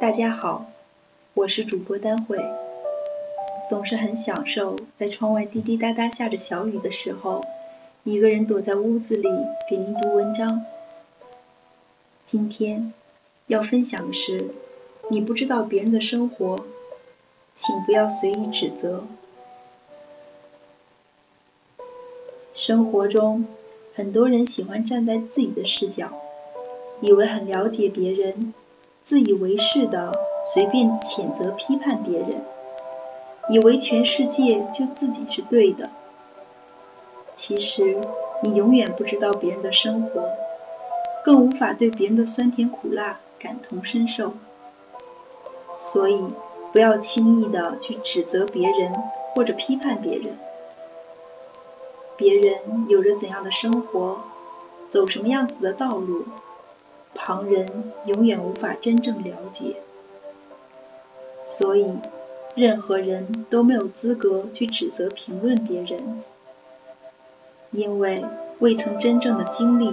大家好，我是主播丹慧。总是很享受在窗外滴滴答答下着小雨的时候，一个人躲在屋子里给您读文章。今天要分享的是，你不知道别人的生活，请不要随意指责。生活中，很多人喜欢站在自己的视角，以为很了解别人。自以为是的随便谴责批判别人，以为全世界就自己是对的。其实你永远不知道别人的生活，更无法对别人的酸甜苦辣感同身受。所以不要轻易的去指责别人或者批判别人。别人有着怎样的生活，走什么样子的道路。旁人永远无法真正了解，所以任何人都没有资格去指责、评论别人，因为未曾真正的经历，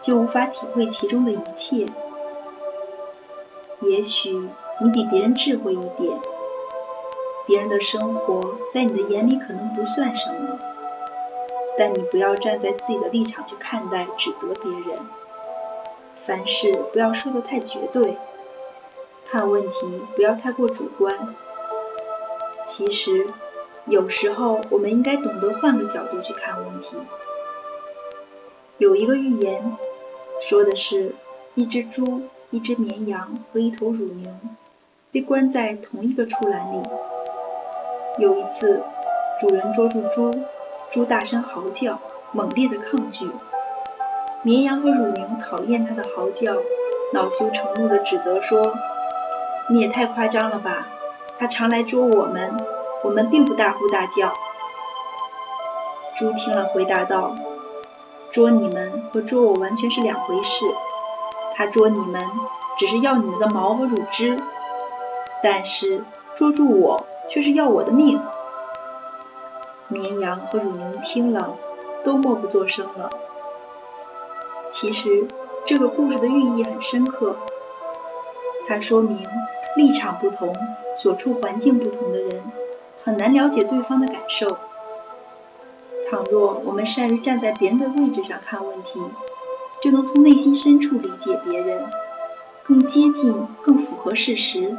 就无法体会其中的一切。也许你比别人智慧一点，别人的生活在你的眼里可能不算什么，但你不要站在自己的立场去看待、指责别人。凡事不要说的太绝对，看问题不要太过主观。其实，有时候我们应该懂得换个角度去看问题。有一个寓言，说的是一只猪、一只绵羊和一头乳牛被关在同一个畜栏里。有一次，主人捉住猪，猪大声嚎叫，猛烈的抗拒。绵羊和乳牛讨厌它的嚎叫，恼羞成怒地指责说：“你也太夸张了吧！它常来捉我们，我们并不大呼大叫。”猪听了回答道：“捉你们和捉我完全是两回事。它捉你们只是要你们的毛和乳汁，但是捉住我却是要我的命。”绵羊和乳牛听了，都默不作声了。其实这个故事的寓意很深刻，它说明立场不同、所处环境不同的人很难了解对方的感受。倘若我们善于站在别人的位置上看问题，就能从内心深处理解别人，更接近、更符合事实，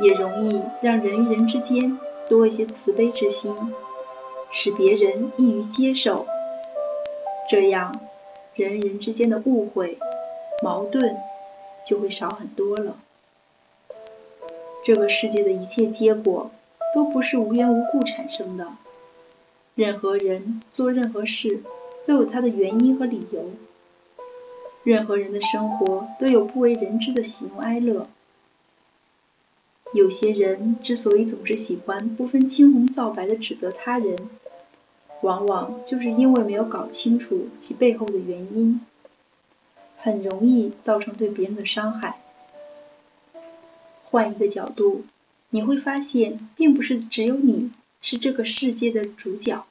也容易让人与人之间多一些慈悲之心，使别人易于接受。这样。人与人之间的误会、矛盾就会少很多了。这个世界的一切结果都不是无缘无故产生的，任何人做任何事都有他的原因和理由。任何人的生活都有不为人知的喜怒哀乐。有些人之所以总是喜欢不分青红皂白的指责他人，往往就是因为没有搞清楚其背后的原因，很容易造成对别人的伤害。换一个角度，你会发现，并不是只有你是这个世界的主角，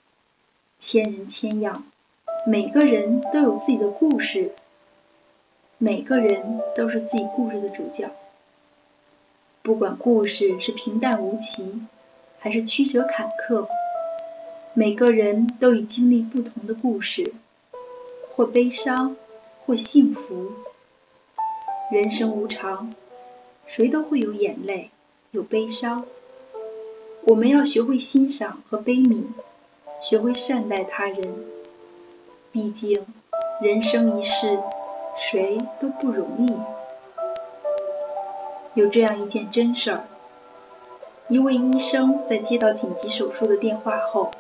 千人千样，每个人都有自己的故事，每个人都是自己故事的主角。不管故事是平淡无奇，还是曲折坎坷。每个人都已经历不同的故事，或悲伤，或幸福。人生无常，谁都会有眼泪，有悲伤。我们要学会欣赏和悲悯，学会善待他人。毕竟，人生一世，谁都不容易。有这样一件真事儿：一位医生在接到紧急手术的电话后。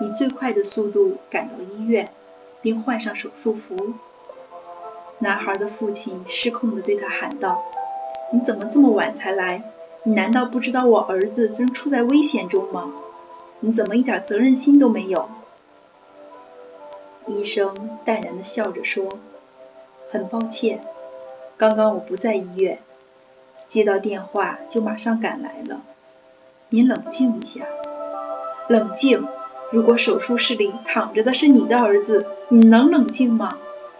以最快的速度赶到医院，并换上手术服。男孩的父亲失控地对他喊道：“你怎么这么晚才来？你难道不知道我儿子正处在危险中吗？你怎么一点责任心都没有？”医生淡然地笑着说：“很抱歉，刚刚我不在医院，接到电话就马上赶来了。您冷静一下，冷静。”如果手术室里躺着的是你的儿子，你能冷静吗？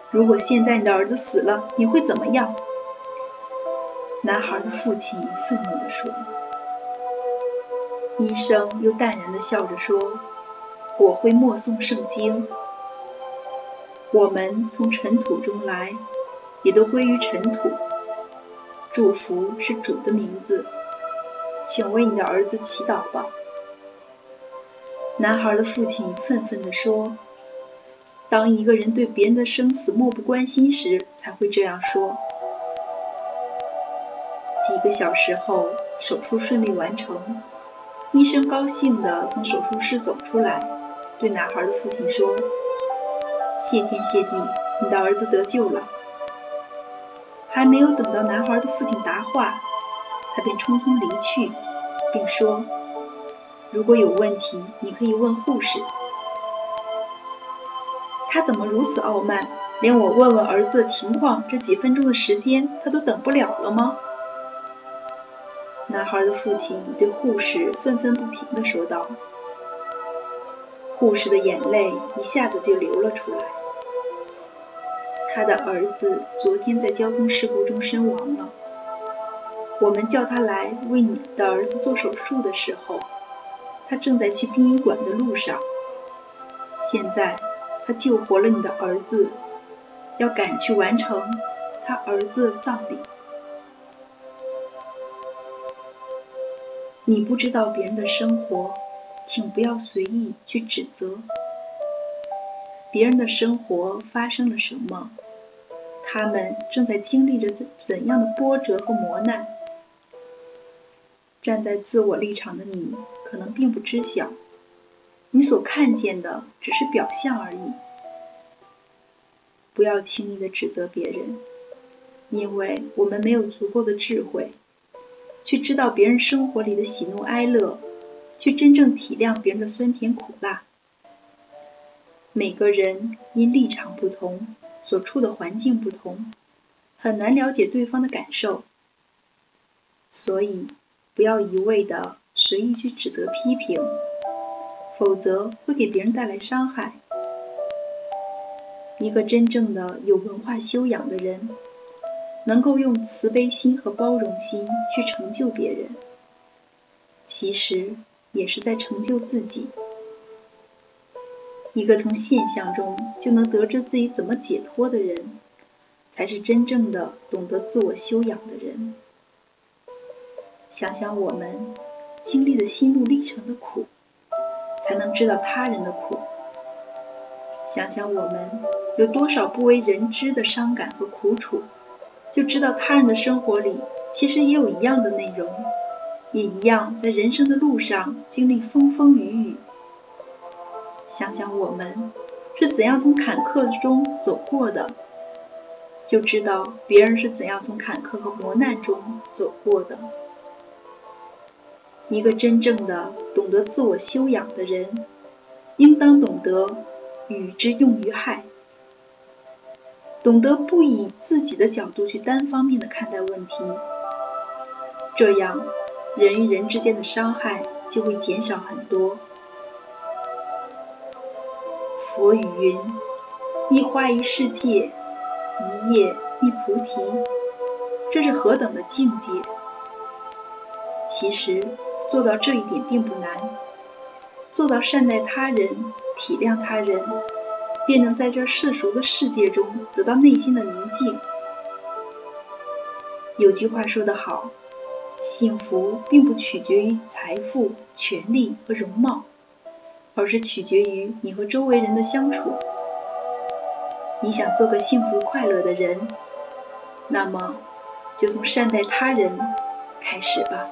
如果现在你的儿子死了，你会怎么样？男孩的父亲愤怒地说。医生又淡然地笑着说：“我会默诵圣经。我们从尘土中来，也都归于尘土。祝福是主的名字，请为你的儿子祈祷吧。”男孩的父亲愤愤地说：“当一个人对别人的生死漠不关心时，才会这样说。”几个小时后，手术顺利完成。医生高兴地从手术室走出来，对男孩的父亲说：“谢天谢地，你的儿子得救了。”还没有等到男孩的父亲答话，他便匆匆离去，并说：“如果有问题，你可以问护士。”他怎么如此傲慢，连我问问儿子的情况这几分钟的时间他都等不了了吗？男孩的父亲对护士愤愤不平地说道。护士的眼泪一下子就流了出来。他的儿子昨天在交通事故中身亡了。我们叫他来为你的儿子做手术的时候，他正在去殡仪馆的路上。现在他救活了你的儿子，要赶去完成他儿子的葬礼。你不知道别人的生活，请不要随意去指责。别人的生活发生了什么？他们正在经历着怎怎样的波折和磨难？站在自我立场的你，可能并不知晓，你所看见的只是表象而已。不要轻易的指责别人，因为我们没有足够的智慧。去知道别人生活里的喜怒哀乐，去真正体谅别人的酸甜苦辣。每个人因立场不同，所处的环境不同，很难了解对方的感受。所以，不要一味的随意去指责批评，否则会给别人带来伤害。一个真正的有文化修养的人。能够用慈悲心和包容心去成就别人，其实也是在成就自己。一个从现象中就能得知自己怎么解脱的人，才是真正的懂得自我修养的人。想想我们经历的心路历程的苦，才能知道他人的苦。想想我们有多少不为人知的伤感和苦楚。就知道他人的生活里其实也有一样的内容，也一样在人生的路上经历风风雨雨。想想我们是怎样从坎坷中走过的，就知道别人是怎样从坎坷和磨难中走过的。一个真正的懂得自我修养的人，应当懂得与之用于害。懂得不以自己的角度去单方面的看待问题，这样人与人之间的伤害就会减少很多。佛语云：“一花一世界，一叶一菩提。”这是何等的境界！其实做到这一点并不难，做到善待他人、体谅他人。便能在这世俗的世界中得到内心的宁静。有句话说得好，幸福并不取决于财富、权力和容貌，而是取决于你和周围人的相处。你想做个幸福快乐的人，那么就从善待他人开始吧。